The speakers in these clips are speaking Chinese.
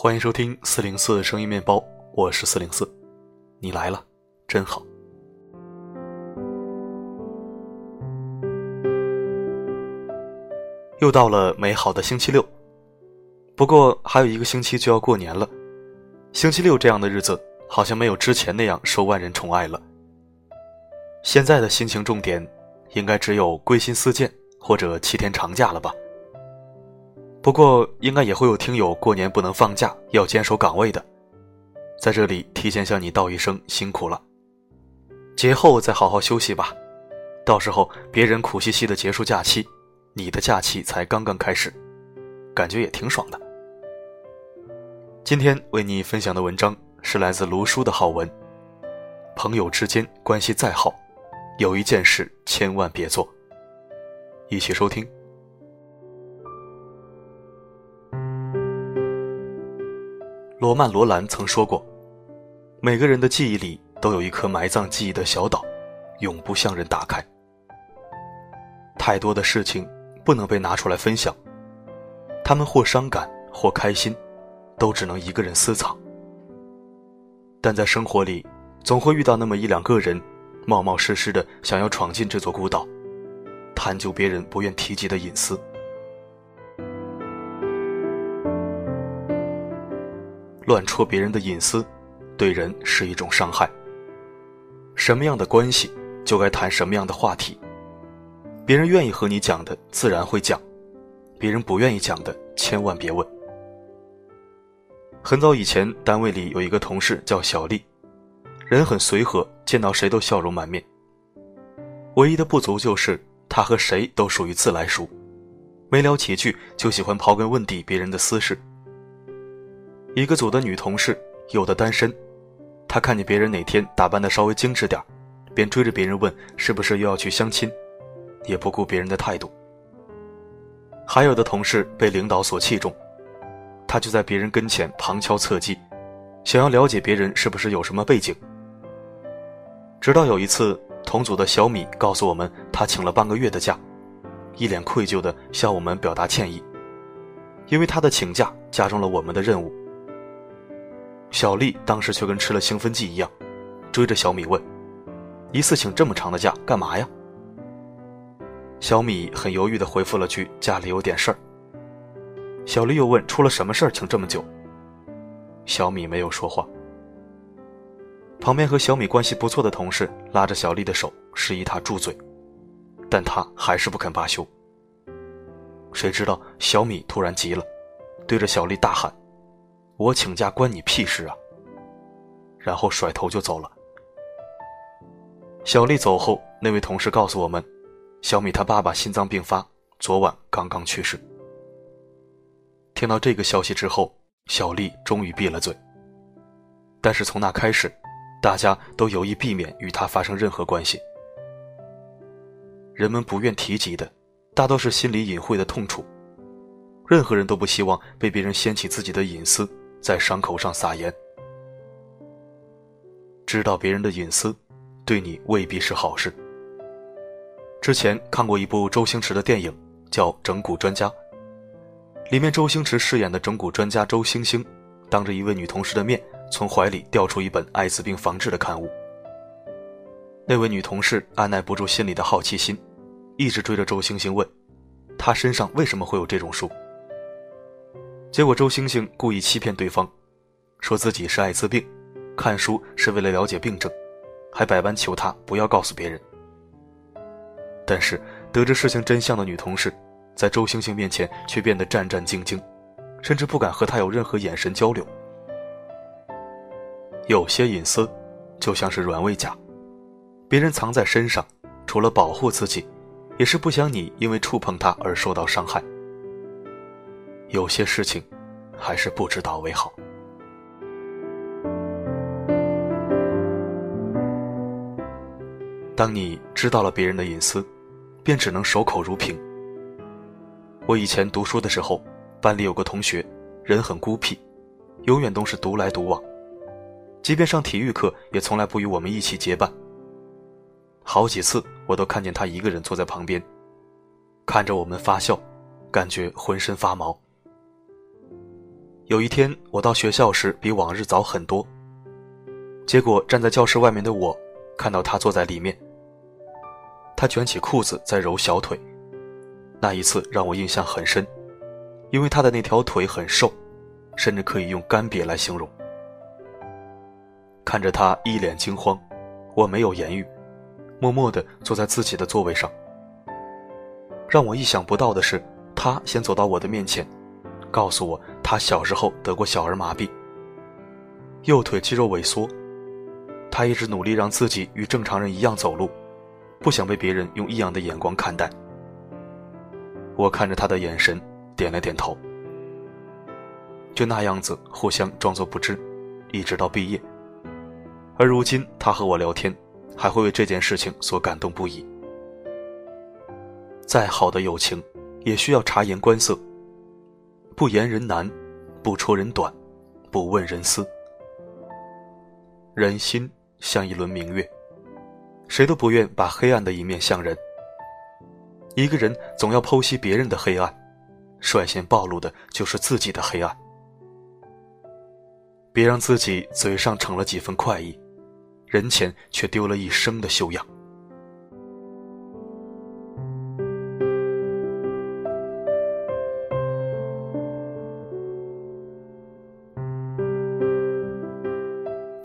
欢迎收听四零四声音面包，我是四零四，你来了，真好。又到了美好的星期六，不过还有一个星期就要过年了。星期六这样的日子，好像没有之前那样受万人宠爱了。现在的心情重点，应该只有归心似箭或者七天长假了吧？不过，应该也会有听友过年不能放假，要坚守岗位的，在这里提前向你道一声辛苦了。节后再好好休息吧，到时候别人苦兮兮的结束假期，你的假期才刚刚开始，感觉也挺爽的。今天为你分享的文章是来自卢叔的好文。朋友之间关系再好，有一件事千万别做。一起收听。罗曼·罗兰曾说过：“每个人的记忆里都有一颗埋葬记忆的小岛，永不向人打开。太多的事情不能被拿出来分享，他们或伤感或开心，都只能一个人私藏。但在生活里，总会遇到那么一两个人，冒冒失失的想要闯进这座孤岛，探究别人不愿提及的隐私。”乱戳别人的隐私，对人是一种伤害。什么样的关系，就该谈什么样的话题。别人愿意和你讲的，自然会讲；别人不愿意讲的，千万别问。很早以前，单位里有一个同事叫小丽，人很随和，见到谁都笑容满面。唯一的不足就是她和谁都属于自来熟，没聊几句就喜欢刨根问底别人的私事。一个组的女同事，有的单身，她看见别人哪天打扮的稍微精致点便追着别人问是不是又要去相亲，也不顾别人的态度。还有的同事被领导所器重，他就在别人跟前旁敲侧击，想要了解别人是不是有什么背景。直到有一次，同组的小米告诉我们，他请了半个月的假，一脸愧疚地向我们表达歉意，因为他的请假加重了我们的任务。小丽当时却跟吃了兴奋剂一样，追着小米问：“一次请这么长的假干嘛呀？”小米很犹豫地回复了句：“家里有点事儿。”小丽又问：“出了什么事儿请这么久？”小米没有说话。旁边和小米关系不错的同事拉着小丽的手，示意她住嘴，但她还是不肯罢休。谁知道小米突然急了，对着小丽大喊。我请假关你屁事啊！然后甩头就走了。小丽走后，那位同事告诉我们，小米他爸爸心脏病发，昨晚刚刚去世。听到这个消息之后，小丽终于闭了嘴。但是从那开始，大家都有意避免与他发生任何关系。人们不愿提及的，大都是心里隐晦的痛楚。任何人都不希望被别人掀起自己的隐私。在伤口上撒盐，知道别人的隐私，对你未必是好事。之前看过一部周星驰的电影，叫《整蛊专家》，里面周星驰饰演的整蛊专家周星星，当着一位女同事的面，从怀里掉出一本艾滋病防治的刊物。那位女同事按耐不住心里的好奇心，一直追着周星星问，他身上为什么会有这种书。结果，周星星故意欺骗对方，说自己是艾滋病，看书是为了了解病症，还百般求他不要告诉别人。但是得知事情真相的女同事，在周星星面前却变得战战兢兢，甚至不敢和他有任何眼神交流。有些隐私，就像是软猬甲，别人藏在身上，除了保护自己，也是不想你因为触碰它而受到伤害。有些事情，还是不知道为好。当你知道了别人的隐私，便只能守口如瓶。我以前读书的时候，班里有个同学，人很孤僻，永远都是独来独往，即便上体育课，也从来不与我们一起结伴。好几次，我都看见他一个人坐在旁边，看着我们发笑，感觉浑身发毛。有一天我到学校时比往日早很多，结果站在教室外面的我看到他坐在里面，他卷起裤子在揉小腿，那一次让我印象很深，因为他的那条腿很瘦，甚至可以用干瘪来形容。看着他一脸惊慌，我没有言语，默默地坐在自己的座位上。让我意想不到的是，他先走到我的面前，告诉我他小时候得过小儿麻痹，右腿肌肉萎缩，他一直努力让自己与正常人一样走路，不想被别人用异样的眼光看待。我看着他的眼神，点了点头。就那样子，互相装作不知，一直到毕业。而如今，他和我聊天，还会为这件事情所感动不已。再好的友情，也需要察言观色。不言人难，不戳人短，不问人私。人心像一轮明月，谁都不愿把黑暗的一面向人。一个人总要剖析别人的黑暗，率先暴露的就是自己的黑暗。别让自己嘴上逞了几分快意。人前却丢了一生的修养。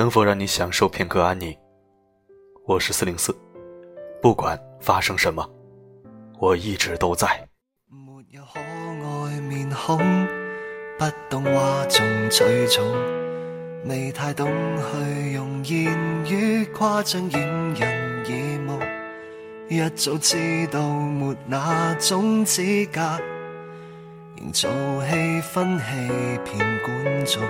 能否让你享受片刻安宁？我是四零四，不管发生什么，我一直都在。没有可爱面孔，不懂哗众取宠。未太懂去用言语夸张掩人耳目，一早知道没那种资格营造气氛欺骗观众，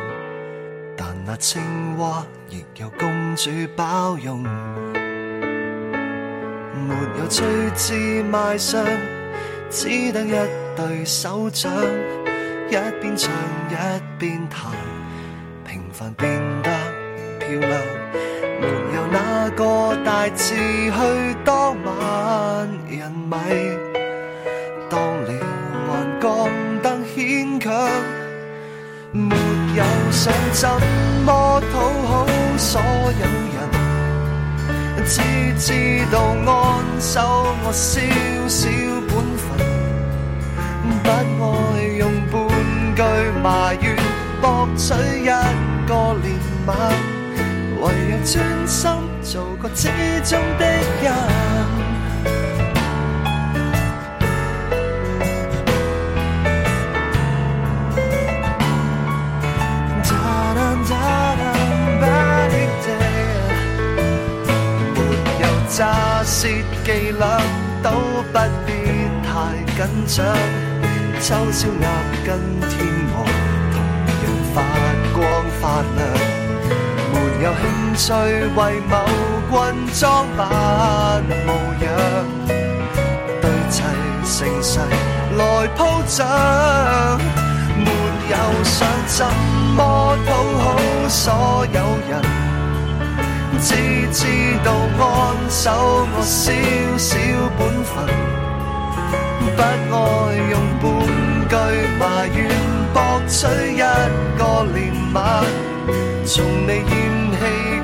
那青蛙亦有公主包容，没有趣致卖相，只得一对手掌，一边唱一边弹。平凡变得漂亮，没有哪个大志去当万人迷，当了还觉得牵强，想怎么讨好所有人，只知道安守我小小本分，不爱用半句埋怨博取一。个怜悯，唯有专心做个之中的人。诈设伎俩，都不必太紧张。秋宵鸭跟天鹅同样发。光发亮，没有兴趣为某君装扮模样，堆砌盛世来铺张，没有想怎么讨好所有人，只知道安守我小小本分，不爱用半句埋怨博取一个怜悯。从未厌弃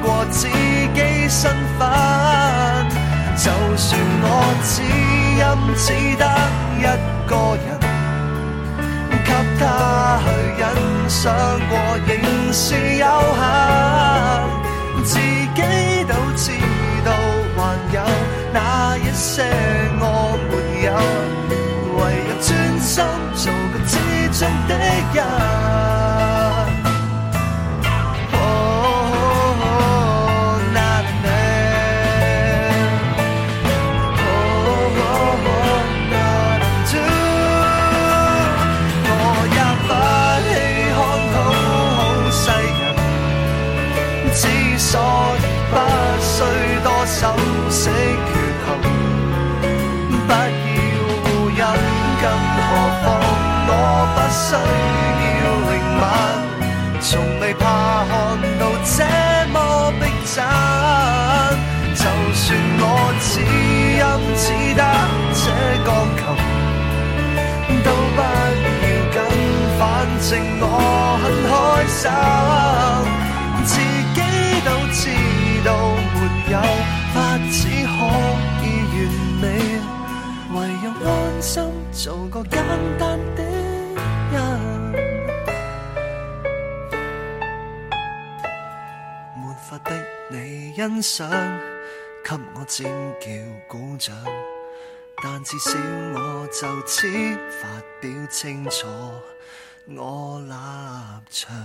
过自己身份，就算我只因只得一个人，给他去欣赏过，仍是有限。些我没有，唯有专心做个知足的人。不要人更何況我不需要靈敏，從未怕看到這麼逼真。就算我只音只得這鋼琴，都不要緊，反正我很開心。自己都知道沒有法子心做個簡單的人，沒法逼你欣賞，給我尖叫鼓掌，但至少我就此發表清楚我立場。